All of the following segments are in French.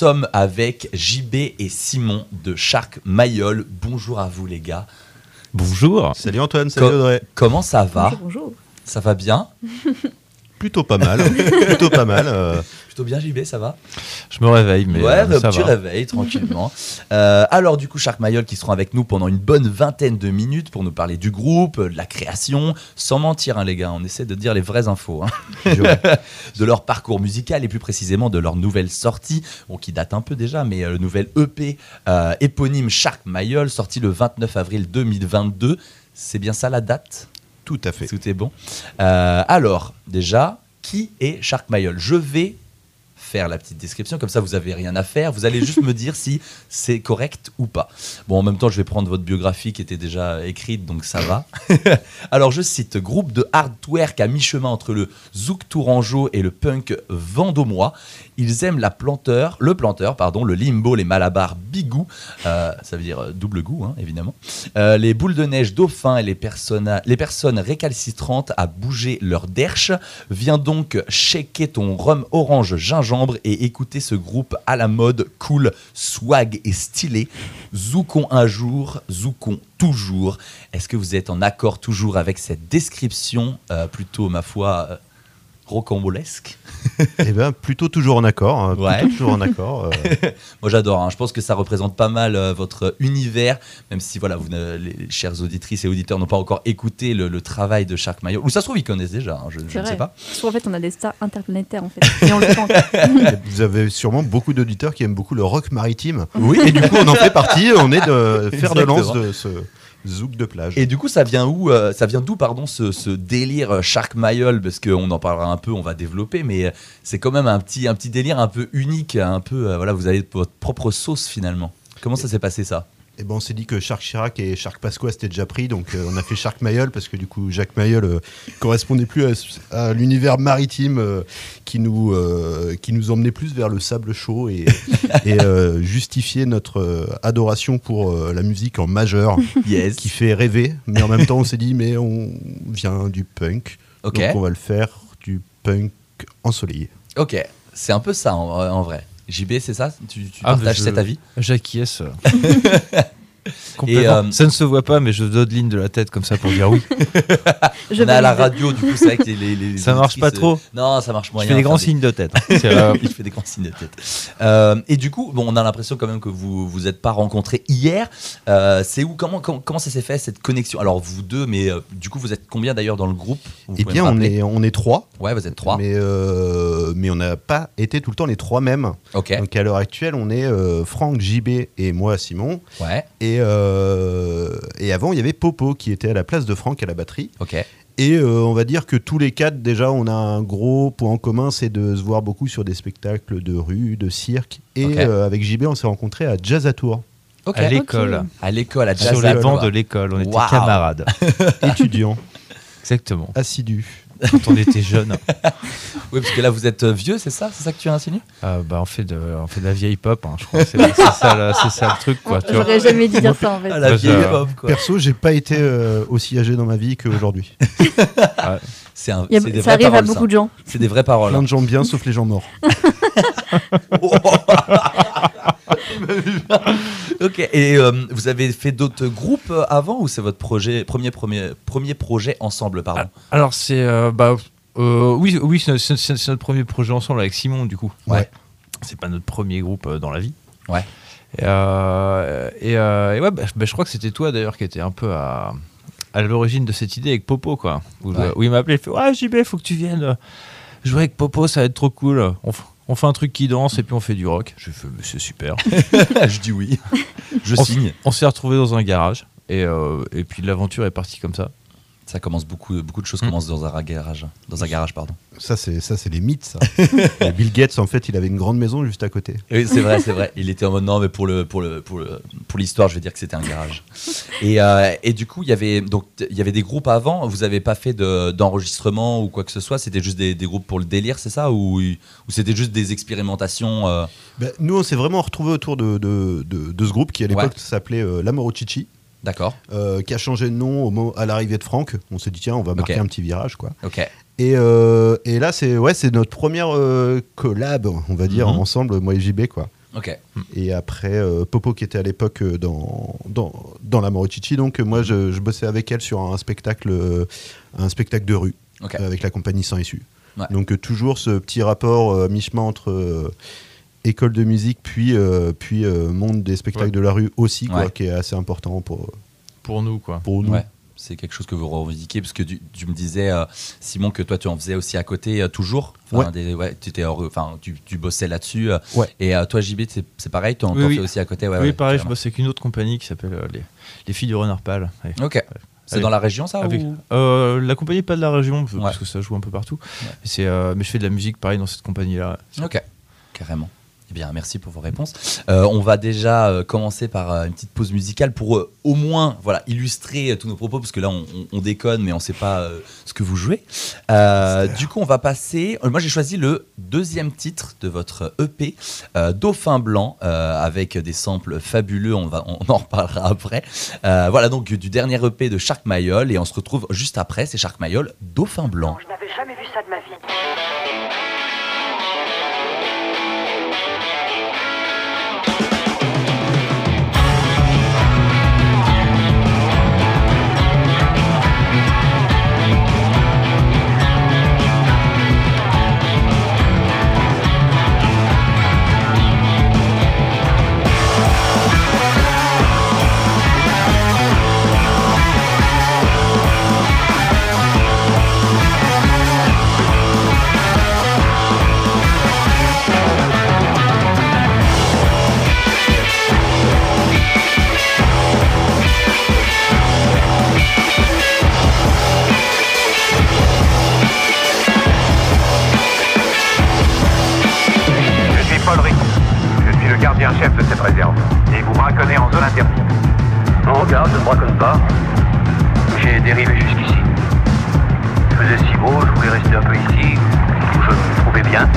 sommes avec JB et Simon de Shark Mayol. Bonjour à vous les gars. Bonjour. Salut Antoine, salut Co- Audrey. Comment ça va? Bonjour, bonjour. Ça va bien? Plutôt pas mal. Plutôt pas mal. euh, Plutôt bien JB, ça va Je me réveille, mais Ouais, euh, bah, ça petit va. réveil, tranquillement. Euh, alors, du coup, Shark Mayol qui seront avec nous pendant une bonne vingtaine de minutes pour nous parler du groupe, de la création, sans mentir, hein, les gars. On essaie de dire les vraies infos. hein. de leur parcours musical et plus précisément de leur nouvelle sortie, bon, qui date un peu déjà, mais euh, le nouvel EP euh, éponyme Shark Mayol, sorti le 29 avril 2022. C'est bien ça la date? Tout à fait. Tout est bon. Euh, alors, déjà, qui est Shark Mayol Je vais faire la petite description, comme ça vous avez rien à faire. Vous allez juste me dire si c'est correct ou pas. Bon, en même temps, je vais prendre votre biographie qui était déjà écrite, donc ça va. Alors, je cite groupe de hardware à mi-chemin entre le zouk tourangeau et le punk vendômois. Ils aiment la planteur, le planteur, pardon, le limbo, les malabars bigou, euh, ça veut dire euh, double goût, hein, évidemment. Euh, les boules de neige dauphin et les, persona- les personnes récalcitrantes à bouger leur derche. Viens donc shaker ton rhum orange gingembre et écouter ce groupe à la mode cool, swag et stylé. Zoukon un jour, zoukon toujours. Est-ce que vous êtes en accord toujours avec cette description, plutôt, ma foi, rocambolesque Eh bien, plutôt toujours en accord. hein, plutôt Ouais. toujours en accord. euh, Moi j'adore, hein. je pense que ça représente pas mal euh, votre univers, même si voilà, vous, les chères auditrices et auditeurs n'ont pas encore écouté le, le travail de Shark Mayo. Ou ça se trouve, ils connaissent déjà, hein, je, ne sais pas. Parce qu'en fait, on a des stars interplanétaires, en fait. Et on le sent. vous avez sûrement beaucoup d'auditeurs qui aiment beaucoup le rock maritime. Oui. Et du coup, on en fait partie. On est de faire de lance de ce zouk de plage. Et du coup, ça vient où euh, Ça vient d'où, pardon, ce, ce délire euh, Shark Mayol Parce qu'on en parlera un peu, on va développer, mais euh, c'est quand même un petit, un petit délire un peu unique, un peu, voilà, vous avez votre propre sauce finalement. Comment ça s'est passé ça? Et ben, on s'est dit que Shark Chirac et Shark Pasqua c'était déjà pris, donc euh, on a fait Shark Mayol parce que du coup Jacques Mayol euh, correspondait plus à, à l'univers maritime euh, qui nous euh, qui nous emmenait plus vers le sable chaud et, et justifier notre adoration pour la musique en majeur Yes. qui fait rêver, mais en même temps on s'est dit mais on vient du punk, donc on va le faire du punk ensoleillé. Ok, c'est un peu ça en, en vrai. JB, c'est ça? Tu, tu Ah, partages cet avis? J'acquiesce. Complètement. euh, Ça ne se voit pas, mais je dodeline de la tête comme ça pour dire oui. Je On est à la radio, du coup, c'est vrai que les, les- les Ça marche pas trop. Non, ça marche Je moyen. fais des grands signes de tête. Il fait des grands signes de tête. Euh, et du coup, bon, on a l'impression quand même que vous vous êtes pas rencontrés hier. Euh, c'est où comment, comment comment ça s'est fait cette connexion? Alors vous deux, mais euh, du coup vous êtes combien d'ailleurs dans le groupe? Vous Eh bien me on est on est trois, Ouais, vous êtes trois. mais euh, mais on n'a pas été tout le temps les trois mêmes. Ok. Donc à l'heure actuelle, on est euh, Franck, JB et moi, Simon. Ouais. Et, euh, et avant, il y avait Popo qui était à la place de Franck à la batterie. Ok. Et euh, on va dire que tous les quatre, déjà, on a un gros point en commun, c'est de se voir beaucoup sur des spectacles de rue, de cirque. Et euh, avec JB, on s'est rencontrés à Jazz à Tours, Ok. à l'école. À l'école, à Jazz Sur les bancs de l'école. On était camarades. étudiant, Exactement. assidu. Quand on était jeunes. Oui, parce que là vous êtes euh, vieux, c'est ça? C'est ça que tu insinues Euh, bah, on, fait de, on fait de la vieille pop. hein, je crois. C'est, c'est ça, le- c'est ça le truc. Quoi, tu vois. J'aurais jamais dit dire ça, en fait. Ah, la vieille pop, quoi. Perso, j'ai pas été euh, aussi âgé dans ma vie qu'aujourd'hui. C'est un- Il y a- c'est des ça arrive à beaucoup ça. de gens. C'est des vraies paroles. Plein de gens bien, sauf les gens morts. ok. Et euh, vous avez fait d'autres groupes euh, avant ou c'est votre projet premier premier premier projet ensemble, pardon? Alors, c'est. euh, bah, euh, oui, oui c'est, notre premier projet ensemble avec Simon, du coup. Ouais. C'est pas notre premier groupe dans la vie. Ouais. Et, et, et ouais, bah, bah, je crois que c'était toi d'ailleurs qui était un peu à, à l'origine de cette idée avec Popo, quoi. Où, Ouais. où il m'a appelé, il fait Ouais, JB, faut que tu viennes jouer avec Popo, ça va être trop cool. On, f- on fait un truc qui danse et puis on fait du rock. Je fais Mais C'est super. Je dis oui. Je on, signe. on s'est retrouvés dans un garage et, euh, et puis l'aventure est partie comme ça. Ça commence beaucoup, beaucoup de choses Mm. commencent dans un garage, dans un garage, pardon. Ça, c'est ça, c'est les mythes, ça. Bill Gates, en fait, il avait une grande maison juste à côté. Oui, c'est vrai, c'est vrai. Il était en mode non, mais pour le pour le pour le pour l'histoire, je vais dire que c'était un garage. Et, euh, et du coup, il y avait donc il y avait des groupes avant. Vous avez pas fait de- d'enregistrement ou quoi que ce soit. C'était juste des, des groupes pour le délire, c'est ça, ou ou c'était juste des expérimentations. euh, Ben, nous, on s'est vraiment retrouvés autour de, de, de- de ce groupe qui, à l'époque, Ouais. s'appelait euh, L'Amoro Chichi, D'accord. euh, qui a changé de nom au à l'arrivée de Franck. On s'est dit, tiens, on va marquer un petit virage, quoi. Et, euh, et là, c'est ouais, notre première euh, collab, on va dire, Mhm. ensemble, moi et JB, quoi. Et après, Popo qui était à l'époque dans, dans, dans la Morochichi, donc moi je, je bossais avec elle sur un spectacle, un spectacle de rue avec la compagnie Sans Issue. Ouais. Donc toujours ce petit rapport mi-chemin entre école de musique puis, euh, puis euh, monde des spectacles Ouais. de la rue aussi, quoi, Ouais. qui est assez important pour, Pour nous, quoi. pour nous. Ouais. C'est quelque chose que vous revendiquez parce que tu, tu me disais euh, Simon que toi tu en faisais aussi à côté euh, toujours. Enfin, Ouais. des- ouais, tu étais heureux. Enfin, tu, tu bossais là-dessus. euh, Ouais. Et toi JB c'est pareil. Tu en Oui, t'en oui. fais aussi à côté. Ouais, oui, ouais, pareil, je bosse avec une autre compagnie qui s'appelle euh, les, les filles du renard pâle. Ouais. Ok. C'est dans la région ça Avec- ou... Euh, la compagnie pas de la région parce Ouais. que ça joue un peu partout. Ouais. Mais C'est euh, mais je fais de la musique pareil dans cette compagnie là. Ok, carrément. Eh bien, merci pour vos réponses. Euh, on va déjà euh, commencer par euh, une petite pause musicale pour euh, au moins voilà, illustrer euh, tous nos propos, parce que là, on, on- on déconne, mais on ne sait pas euh, ce que vous jouez. Euh, du coup, on va passer. euh, moi, j'ai choisi le deuxième titre de votre EP, euh, Dauphin Blanc, euh, avec des samples fabuleux. On, va, on en reparlera après. Euh, voilà, donc du dernier EP de Shark Mayol, et on se retrouve juste après. C'est Shark Mayol, Dauphin Blanc. Je n'avais jamais vu ça de ma vie. Un peu ici, où je me trouvais bien.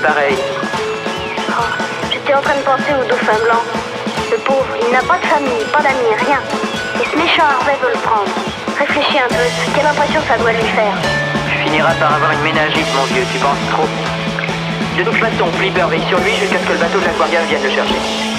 Idées pareilles Oh, J'étais en train de penser au dauphin blanc. Le pauvre, il n'a pas de famille, pas d'amis, rien. Et ce méchant Harvey veut le prendre. Réfléchis un peu, quelle impression ça doit lui faire Tu finiras par avoir une ménagite, mon vieux, tu penses trop. De toute façon, Flipper veille sur lui jusqu'à ce que le bateau de l'aquarium vienne le chercher.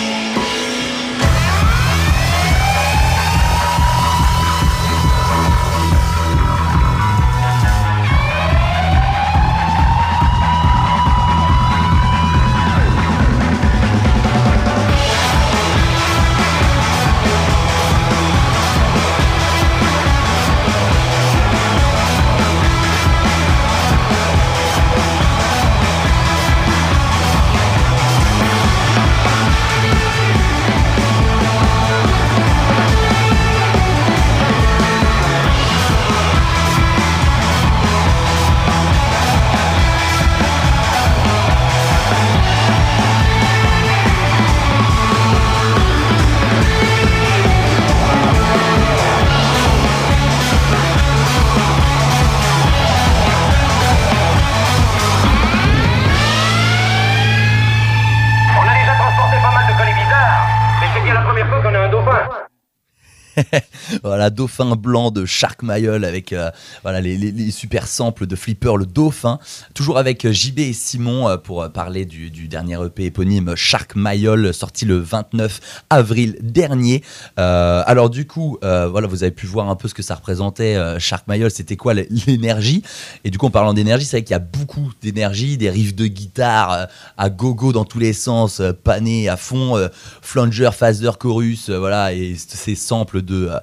Dauphin blanc de Shark Mayol avec euh, voilà, les, super samples de Flipper, le dauphin. Toujours avec euh, JB et Simon euh, pour parler du, dernier EP éponyme Shark Mayol, sorti le 29 avril dernier. Alors, du coup, voilà, vous avez pu voir un peu ce que ça représentait. Shark Mayol, c'était quoi l'énergie? Et du coup, en parlant d'énergie, c'est vrai qu'il y a beaucoup d'énergie, des riffs de guitare à gogo dans tous les sens, panés à fond, flanger, phaser, chorus, voilà, et ces samples de euh,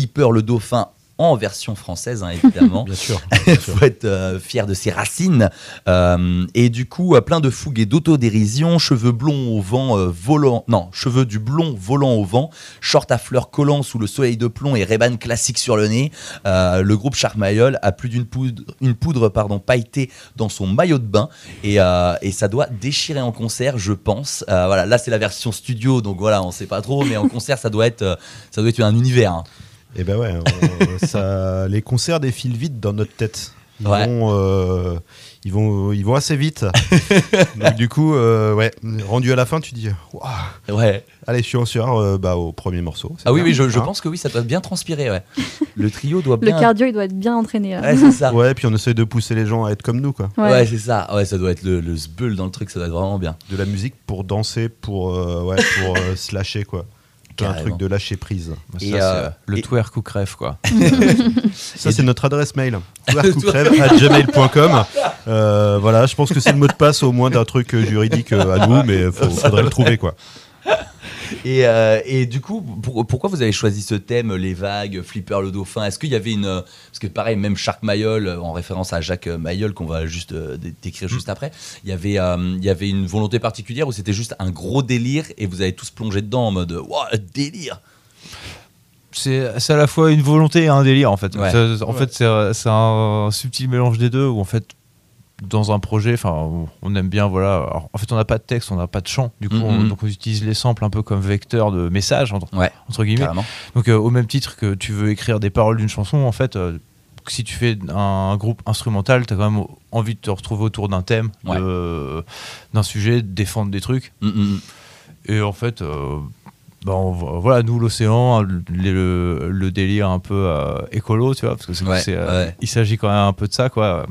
Flipper le dauphin en version française, hein, évidemment. Bien sûr. Il faut être euh, fier de ses racines. Euh, et du coup, euh, plein de fougue et d'autodérision, cheveux blonds au vent euh, volant, non, cheveux du blond volant au vent, short à fleurs collant sous le soleil de plomb et Ray-Ban classique sur le nez. Le groupe Charmayol a plus d'une poudre, une poudre pardon, pailletée dans son maillot de bain et, et ça doit déchirer en concert, je pense. Voilà, là c'est la version studio, donc voilà, on sait pas trop, mais en concert ça doit être, ça doit être un univers. hein. Et ben ouais, on- ça, les concerts défilent vite dans notre tête. Ils, Ouais. vont, euh, ils, vont, ils vont assez vite. Donc du coup, euh, ouais, rendu à la fin, tu dis, Waouh, Ouais. allez, je suis en sueur euh, bah, au premier morceau. Ah oui, oui, je, je hein. pense que oui, ça doit bien transpirer. Ouais. Le trio doit Le bien. cardio, il doit être bien entraîné. là. Ouais, c'est ça. Ouais, puis on essaie de pousser les gens à être comme nous, quoi. Ouais, Ouais. c'est ça. Ouais, ça doit être le, le sbull dans le truc, ça doit être vraiment bien. De la musique pour danser, pour, euh, ouais, pour euh, se lâcher, quoi. Un truc de lâcher prise. Ça, Et, c'est, euh, euh, le et- twerk ou crève, quoi. Ça, c'est notre adresse mail. gmail.com. Euh, voilà, je pense que c'est le mot de passe au moins d'un truc juridique à nous, mais il faudrait le trouver, quoi. Et, euh, et du coup, pour- pourquoi vous avez choisi ce thème, les vagues, Flipper le dauphin? Est-ce qu'il y avait une. euh, Parce que pareil, même Shark Mayol, euh, en référence à Jacques Mayol, qu'on va juste euh, dé- décrire juste après, il y, avait, euh, il y avait une volonté particulière ou c'était juste un gros délire et vous avez tous plongé dedans en mode Waouh, délire c'est c'est à la fois une volonté et un délire en fait. Ouais. En fait, c'est c'est un subtil mélange des deux où en fait dans un projet, enfin, on aime bien voilà. alors, en fait, on n'a pas de texte, on n'a pas de chant. Du coup, on, donc on utilise les samples un peu comme vecteur de message entre, Ouais, entre guillemets. carrément. Donc euh, au même titre que tu veux écrire des paroles d'une chanson, en fait, euh, si tu fais un groupe instrumental, tu as quand même envie de te retrouver autour d'un thème, Ouais. d'un sujet, de défendre des trucs. Mm, mm, Et en fait, euh, bah, on voilà, nous, l'océan, le, le- le délire un peu euh, écolo, tu vois, parce que euh, ouais. il s'agit quand même un peu de ça, quoi.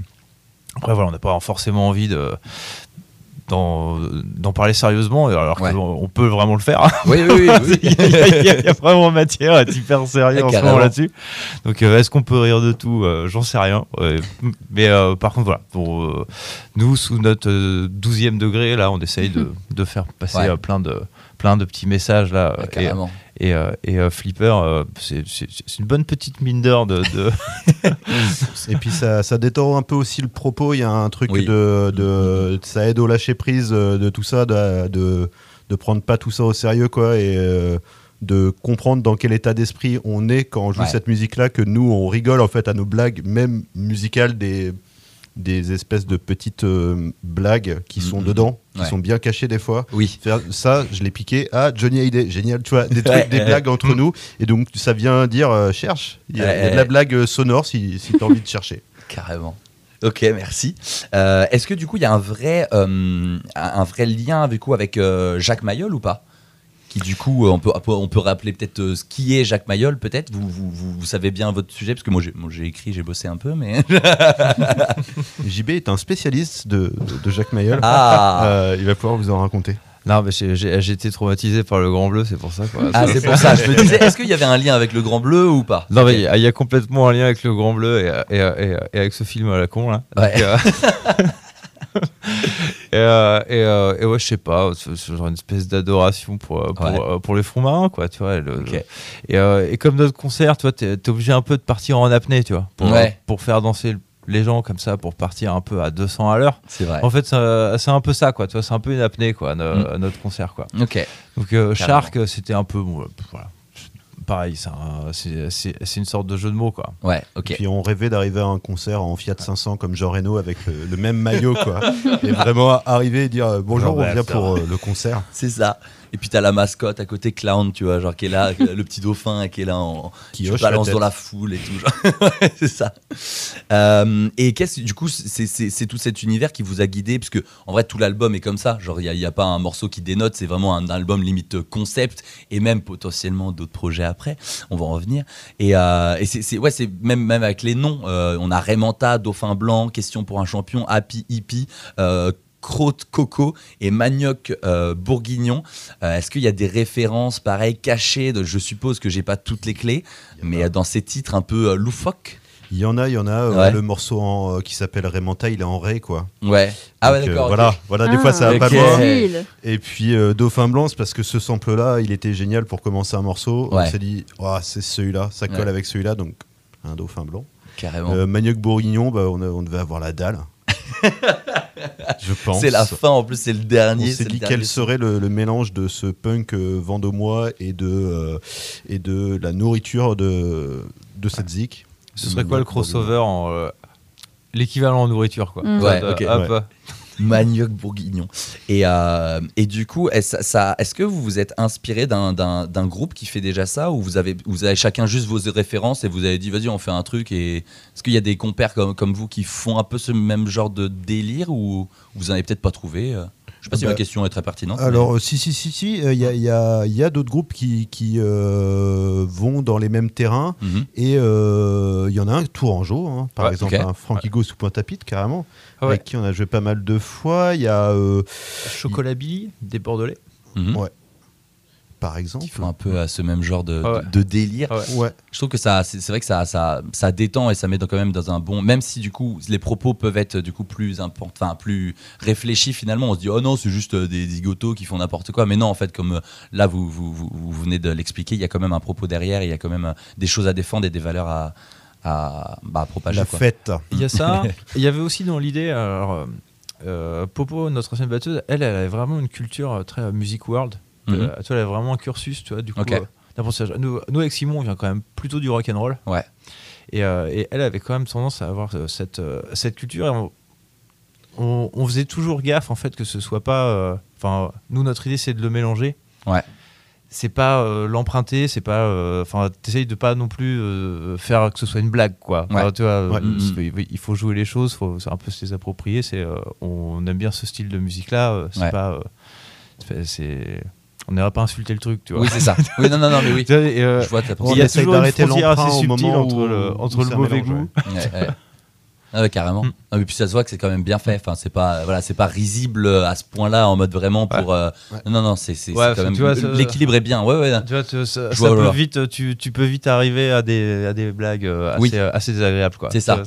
Après, voilà, on n'a pas forcément envie de. D'en, parler sérieusement, alors Ouais. qu'on on peut vraiment le faire. Oui, oui, oui. il, y a, il y a- il y a vraiment matière à être hyper sérieux en ce moment là-dessus. Donc, euh, est-ce qu'on peut rire de tout? Euh, J'en sais rien. Ouais. Mais euh, par contre, voilà, pour nous, sous notre euh, 12e degré, là, on essaye de, de faire passer Ouais. plein, de, plein de petits messages là. Et-. Et, euh, et, euh, Flipper, euh, c'est une bonne petite mine d'or de. de- Et puis ça, ça détend un peu aussi le propos. Il y a un truc Oui. de, de- Ça aide au lâcher prise de tout ça, de, de, de prendre pas tout ça au sérieux, quoi. Et. euh, de comprendre dans quel état d'esprit on est quand on joue Ouais. cette musique-là, que nous on rigole en fait à nos blagues, même musicales, des, des espèces de petites euh, blagues qui sont Mhm. dedans, qui Ouais. sont bien cachées des fois. Oui. Ça, je l'ai piqué à Johnny Hallyday. Génial, tu vois, des, trucs, des blagues entre nous. Et donc, ça vient dire, euh, cherche. Il y, a, y de la blague euh, sonore si, si tu as envie de chercher. Carrément. Ok, merci. Euh, Est-ce que du coup il y a un vrai, un vrai lien du coup avec Jacques Mayol ou pas? Qui du coup euh, on peut, on peut rappeler peut-être euh, ce qui est Jacques Mayol peut-être? Vous, vous, vous, vous savez bien votre sujet parce que moi j'ai moi, j'ai écrit j'ai bossé un peu mais JB est un spécialiste de, de Jacques Mayol. ah Euh, il va pouvoir vous en raconter. non, mais j'ai j'ai- j'ai été traumatisé par le Grand Bleu, c'est pour ça. Quoi. ah c'est pour ça je me disais est-ce qu'il y avait un lien avec le Grand Bleu ou pas? Non, mais il y a- il y, a complètement un lien avec le Grand Bleu et, et, et- et avec ce film à la con là. Ouais. Donc, euh, et, euh, et, euh, et ouais, je sais pas, c'est genre une espèce d'adoration pour, euh, pour, Ouais. pour les fonds marins, quoi, tu vois. et le- Ok. le- et, et comme notre concert, tu vois, t'es es obligé un peu de partir en apnée, tu vois, pour, Ouais. pour faire danser les gens comme ça, pour partir un peu à 200 à l'heure. c'est vrai En fait, c'est un peu ça, quoi, tu vois, c'est un peu une apnée, quoi, Mm. notre concert, quoi. ok Donc euh. Shark, c'était un peu, bon, voilà, pareil, c'est un- c'est c'est- c'est une sorte de jeu de mots, quoi. ouais ok Puis on rêvait d'arriver à un concert en Fiat 500 comme Jean Reno avec le, le même maillot, quoi. et vraiment arriver et dire euh, bonjour, Non, on bah, vient pour euh, le concert. c'est ça et puis t'as la mascotte à côté clown tu vois genre qui est là le petit dauphin qui est là en Qui la balance tête. dans la foule et tout c'est ça Euh, et qu'est-ce du coup c'est tout cet univers qui vous a guidé? Parce que en vrai tout l'album est comme ça genre il n'y a, pas un morceau qui dénote c'est vraiment un album limite concept et même potentiellement d'autres projets après après. On va en revenir. Et, euh, et c'est, c'est- ouais, c'est même, même avec les noms. euh, on a Raymanta, Dauphin Blanc, Question pour un champion, Happy Hippie. Euh, Crotte Coco et Manioc euh, Bourguignon. Euh, Est-ce qu'il y a des références pareilles cachées de, Je suppose que j'ai pas toutes les clés, mais dans ces titres un peu euh, loufoques? Il y en a, il y en a. euh, Ouais. Le morceau en- euh, qui s'appelle Raymanta, il est en ré, quoi. Ouais. Ah ouais, Donc, euh, d'accord. ok. Voilà, voilà des fois ça va ok. pas loin. Et puis euh, Dauphin Blanc, c'est parce que ce sample-là, il était génial pour commencer un morceau. Ouais. On s'est dit, oh, c'est celui-là, ça colle Ouais. avec celui-là, donc un Dauphin Blanc. Carrément. Euh, Manioc Bourguignon, bah, on, a- on devait avoir la dalle. Je pense. C'est la fin, en plus, c'est le On dernier. s'est c'est le dit quel serait le, le mélange de ce punk euh, vendômois et de, euh, et de la nourriture de, de cette zik. Ce serait quoi le crossover en. euh, L'équivalent en nourriture, quoi. Mm. Ouais, Euh, ok. hop, Ouais. Manioc bourguignon. Et, euh, et du coup, est-ce ça, est-ce que vous vous êtes inspiré d'un, d'un, d'un groupe qui fait déjà ça ou vous avez, vous avez chacun juste vos références et vous avez dit vas-y on fait un truc et est-ce qu'il y a des compères comme, comme vous qui font un peu ce même genre de délire ou vous en avez peut-être pas trouvé Je sais pas si Bah, ma question est très pertinente. Alors, euh, si, si, si, si, euh, il y a, y y d'autres groupes qui, qui euh, vont dans les mêmes terrains. Mhm. Et euh, il y en a un, Tourangeau, hein, par Ouais, exemple, ok. un Frankie Go sous Pointe-à-Pitre, carrément, Ah ouais. avec qui on a joué pas mal de fois. Il y a, euh, Chocolat Billy, des Bordelais. Mhm. Ouais. Par exemple. Qui font un peu à ce même genre de, Ah ouais. de- de délire. Ah ouais. Ouais. Je trouve que ça, c'est c'est vrai que ça, ça, ça détend et ça met quand même dans un bon. Même si du coup les propos peuvent être du coup plus enfin plus réfléchis finalement. On se dit oh non c'est juste euh, des zigotos qui font n'importe quoi. Mais non en fait comme euh, là vous, vous, vous, vous venez de l'expliquer, il y a quand même un propos derrière, il y a quand même euh, des choses à défendre et des valeurs à, à, bah, à propager. La quoi. fête. Il y a ça. Il y avait aussi dans l'idée, alors, euh, Popo, notre ancienne batteuse, elle, elle avait vraiment une culture très music world. Euh, tu vois, elle avait vraiment un cursus, tu vois, du coup. Ok. euh, nous, nous, avec Simon, on vient quand même plutôt du rock and roll. Ouais. Et, euh, et elle avait quand même tendance à avoir euh, cette, euh, cette culture. Et on, on- on faisait toujours gaffe, en fait, que ce soit pas. euh, Enfin, nous, notre idée, c'est de le mélanger. Ouais. C'est pas euh, l'emprunter, c'est pas. euh, Enfin, t'essayes de pas non plus euh, faire que ce soit une blague, quoi. Enfin, tu vois, Ouais. euh, il- faut jouer les choses, faut c'est un peu se les approprier. C'est, euh, on aime bien ce style de musique-là. euh, C'est Ouais. pas. euh, c'est. On n'ira pas insulter le truc, tu vois. Oui c'est ça. Oui non non non mais oui. Et, euh, Je vois ta il y a essaye toujours d'arrêter l'emprunt au moment entre où- le, où entre le mauvais mélange, goût. Ouais, ouais. Ah ouais, carrément. Mm. Ah, mais puis ça se voit que c'est quand même bien fait. Enfin, c'est pas voilà, c'est pas risible à ce point-là en mode vraiment pour. euh, Ouais. Non non, c'est c'est Ouais, c'est quand même tu vois, ça- l'équilibre est bien. Ouais ouais. Tu vois, tu- ça, peut vite, tu, tu peux vite arriver à des, à des blagues euh, assez, Oui. euh, assez désagréables. quoi. C'est ça.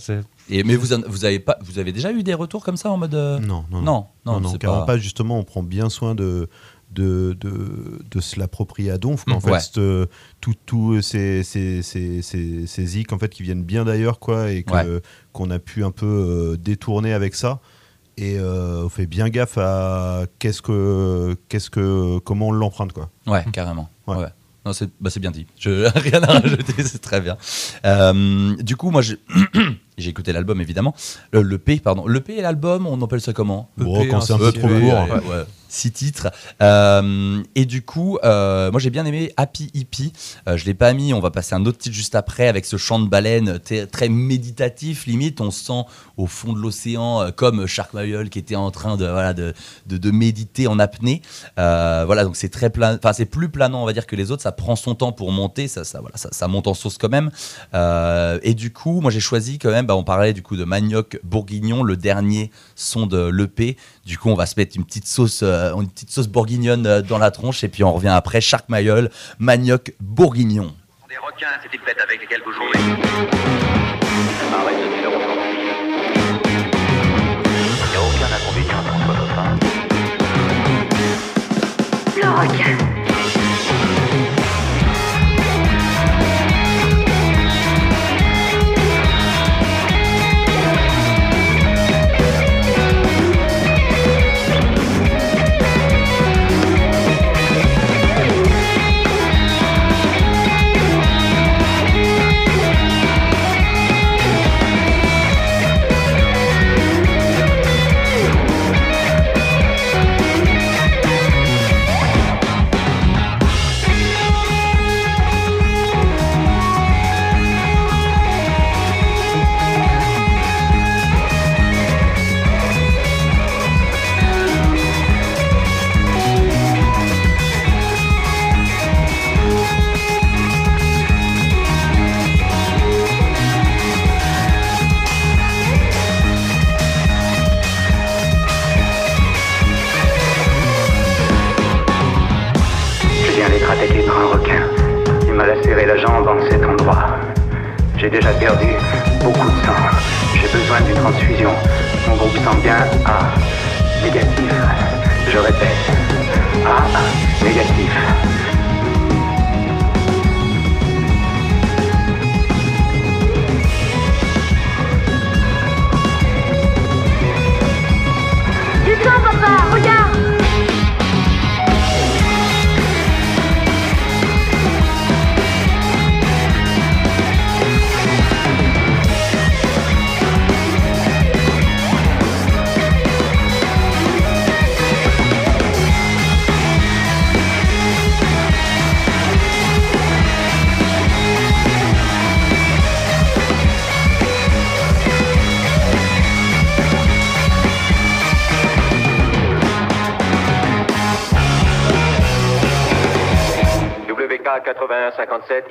Et mais vous en- vous avez pas vous avez déjà eu des retours comme ça en mode. euh, Non, non, non. Non non, Non, non, pas. Justement, on prend bien soin de, de, de, de se l'approprier à donf. quoi. En fait, c'est, euh, tout, tout ces, ces, ces, ces, zik, en fait, qui viennent bien d'ailleurs, quoi, et Ouais. qu'on a pu un peu euh, détourner avec ça. Et euh, on fait bien gaffe à qu'est-ce que, qu'est-ce que, comment on l'emprunte, quoi. Ouais, carrément. Ouais. Ouais. Non, c'est bah, bien dit. Je rien à rajouter, c'est très bien. Euh, du coup, moi, j'ai écouté l'album évidemment. Le, le P, pardon. Le P et l'album, on appelle ça comment? Bon, EP, quand hein, c'est un peu EP, trop ouais, Six titres. Euh, et du coup, euh, moi j'ai bien aimé Happy Hippie. Euh, je l'ai pas mis. On va passer un autre titre juste après avec ce chant de baleine très méditatif. Limite, on se sent au fond de l'océan euh, comme Shark Mayol qui était en train de voilà de, de, méditer en apnée. Voilà, donc c'est très plan. Enfin, c'est plus planant, on va dire que les autres. Ça prend son temps pour monter. Ça, ça voilà, ça, monte en sauce quand même. Et du coup, moi j'ai choisi quand même. Bah, on parlait du coup de Manioc Bourguignon, le dernier son de l'EP. Du coup, on va se mettre une petite sauce, euh, une petite sauce bourguignonne euh, dans la tronche, et puis on revient après. Shark Mayol, Manioc Bourguignon. Des requins, ces petites bêtes avec lesquelles vous jouez. Arrête de dire. Il n'y a aucun inconvénient contre dauphin. Le requin.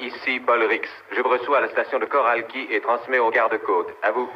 Ici Paul Rix. Je vous reçois à la station de Coralki et transmets au garde-côte. À vous.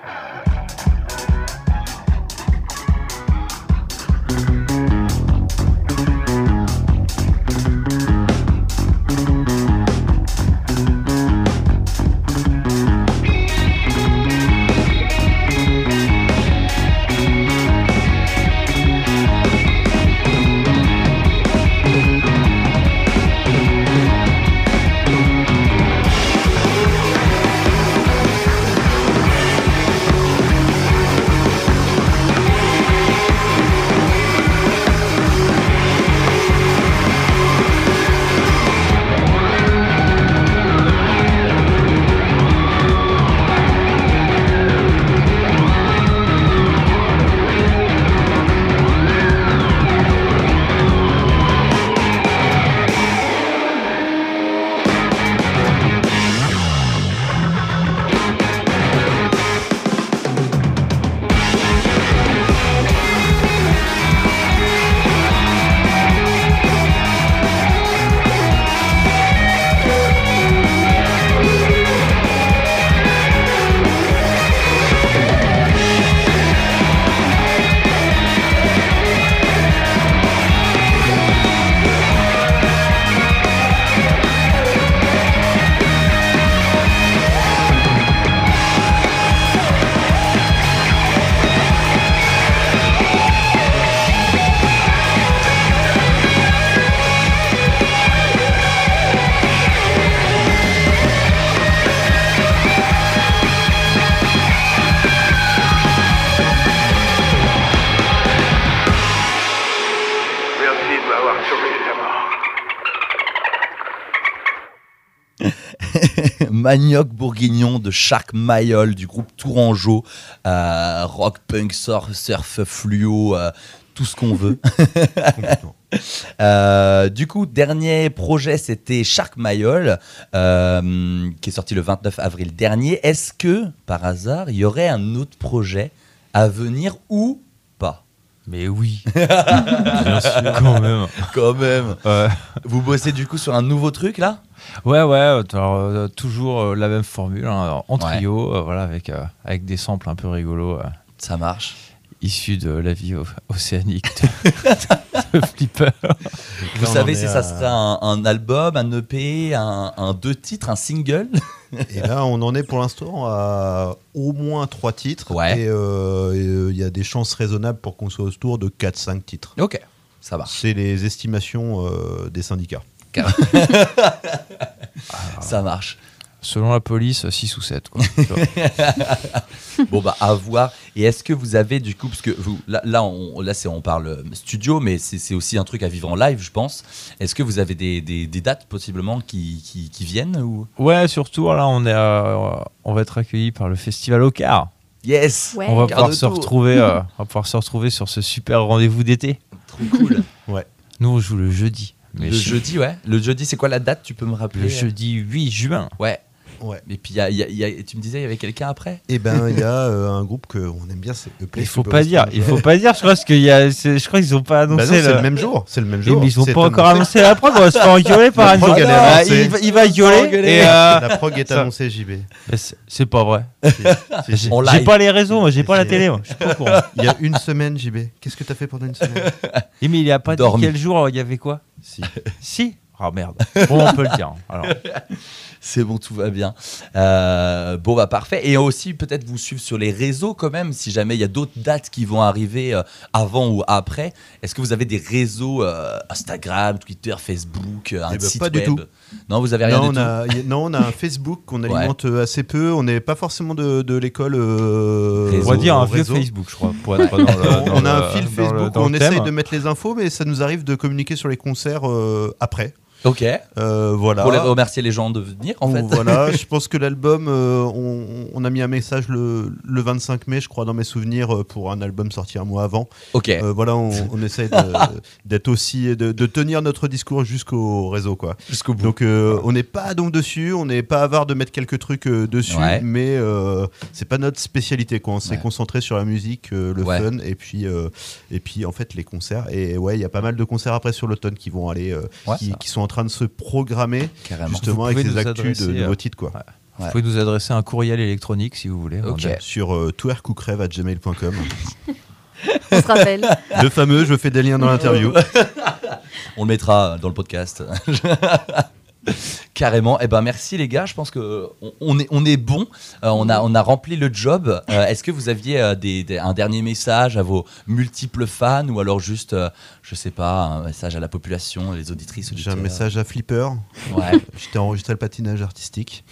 Manioc bourguignon de Shark Mayol du groupe Tourangeau, euh, rock, punk, surf, surf fluo, euh, tout ce qu'on veut. Euh, du coup, dernier projet, c'était Shark Mayol, euh, qui est sorti le 29 avril dernier. Est-ce que, par hasard, il y aurait un autre projet à venir ou Mais oui. Bien sûr. Quand même. Quand même. Ouais. Vous bossez du coup sur un nouveau truc là? Ouais, ouais, alors, euh, toujours euh, la même formule, hein, alors, en Ouais. trio, euh, voilà, avec, euh, avec des samples un peu rigolos, euh, Ça marche. Issus de la vie océanique de, de Flipper. Vous savez si ça à- sera un, un album, un EP, un, un deux titres, un single? Et là, on en est pour l'instant à au moins trois titres. Ouais. Et euh, euh, il y a des chances raisonnables pour qu'on soit autour de 4-5 titres. Ok, ça marche. C'est les estimations euh, des syndicats. Ça marche. Selon la police, 6 ou 7. Quoi. Bon bah à voir. Et est-ce que vous avez du coup parce que vous là là on là c'est on parle euh, studio mais c'est c'est aussi un truc à vivre en live je pense. Est-ce que vous avez des, des, des dates possiblement qui, qui, qui viennent ou? Ouais, surtout, là, on, est, euh, on va être accueillis par le festival au car. Yes. Ouais. on va pouvoir se retrouver, euh, on va pouvoir se retrouver sur ce super rendez-vous d'été. Trop cool. Nous, on joue le jeudi. Mais le je- jeudi ouais. Le jeudi c'est quoi la date tu peux me rappeler? Le jeudi 8 juin. Ouais. Ouais. Et puis y a, y a- y a- tu me disais il y avait quelqu'un après? Et ben, il y a euh, un groupe qu'on aime bien, c'est Place Il faut pas dire, il faut pas dire. Je crois qu'il y a, c'est- je crois qu'ils ont pas Bah annoncé. non, c'est le- même jour. C'est le même Eh, jour. mais ils ont pas encore annoncé. la prog, on va se faire engueuler par un jour. Ah, annoncée. il, va- il va gueuler. engueuler. Et euh, La prog est annoncée, JB. c'est- pas vrai. Si, si. En J'ai pas les réseaux, moi, j'ai pas la télé. moi. Je suis pas au courant. Il y a une semaine, JB. Qu'est-ce que t'as fait pendant une semaine? Eh, mais il a pas Dormi. dit quel jour il y avait quoi? Si. Si? Ah merde. Bon, on peut le dire. Alors, C'est bon, tout va bien. Euh, bon, bah parfait. Et aussi, peut-être vous suivre sur les réseaux quand même, si jamais il y a d'autres dates qui vont arriver euh, avant ou après. Est-ce que vous avez des réseaux euh, Instagram, Twitter, Facebook, euh, un Eh ben, site pas du tout. Non, vous avez rien non, du on tout. a, y- non, on a un Facebook qu'on alimente assez peu. On n'est pas forcément de, de l'école. euh. On va dire un vieux réseau. Facebook, je crois, pour être dans le. On, dans on a un fil dans le- Facebook dans on essaye de mettre les infos, mais ça nous arrive de communiquer sur les concerts euh, après. Ok. Euh, voilà. Pour les remercier les gens de venir, en fait. Voilà, je pense que l'album, euh, on, on a mis un message le, le 25 mai, je crois, dans mes souvenirs, euh, pour un album sorti un mois avant. Ok. Euh, voilà, on, de- d'être aussi, de, de tenir notre discours jusqu'au réseau, quoi. Jusqu'au bout. Donc, on n'est pas donc dessus, on n'est pas avare de mettre quelques trucs dessus, Ouais. mais c'est pas notre spécialité, quoi. On s'est Ouais. concentré sur la musique, le fun, et puis, et puis en fait les concerts. Et ouais, il y a pas mal de concerts après sur l'automne qui vont aller, qui, qui sont en train de se programmer Carrément. justement Vous avec nous actus de adresser, nouveaux euh, titres, quoi. Vous Ouais. pouvez nous adresser un courriel électronique si vous voulez. Ok. On a- Sur euh, touercoucrève@gmail.com. On se rappelle. le fameux, je fais des liens dans l'interview. On le mettra dans le podcast. Carrément. Eh ben merci les gars. Je pense que on- on est on est bon. Euh, on a on a rempli le job. Euh, Est-ce que vous aviez euh, des, des- un dernier message à vos multiples fans ou alors juste euh, je sais pas un message à la population, les auditrices. J'ai un message à Flipper. Ouais. T'ai enregistré le patinage artistique.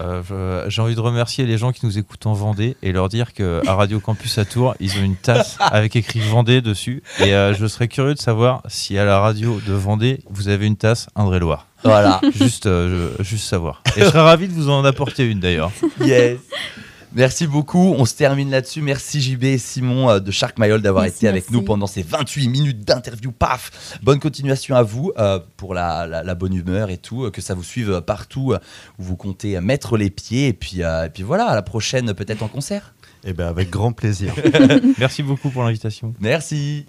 Euh, J'ai envie de remercier les gens qui nous écoutent en Vendée et leur dire qu'à Radio Campus à Tours, ils ont une tasse avec écrit Vendée dessus. Et euh, je serais curieux de savoir si à la radio de Vendée, vous avez une tasse Indre-et-Loire. Voilà. Juste, euh, je- juste savoir. Et je serais ravi de vous en apporter une d'ailleurs. Yes. Merci beaucoup. On se termine là-dessus. Merci JB et Simon euh, de Shark Mayol d'avoir Merci, été avec merci. nous pendant ces 28 minutes d'interview. Paf Bonne continuation à vous euh, pour la, la- la bonne humeur et tout. euh, que ça vous suive partout où vous comptez mettre les pieds. Et puis, euh, et puis voilà, à la prochaine peut-être en concert. Eh ben avec grand plaisir. Merci beaucoup pour l'invitation. Merci.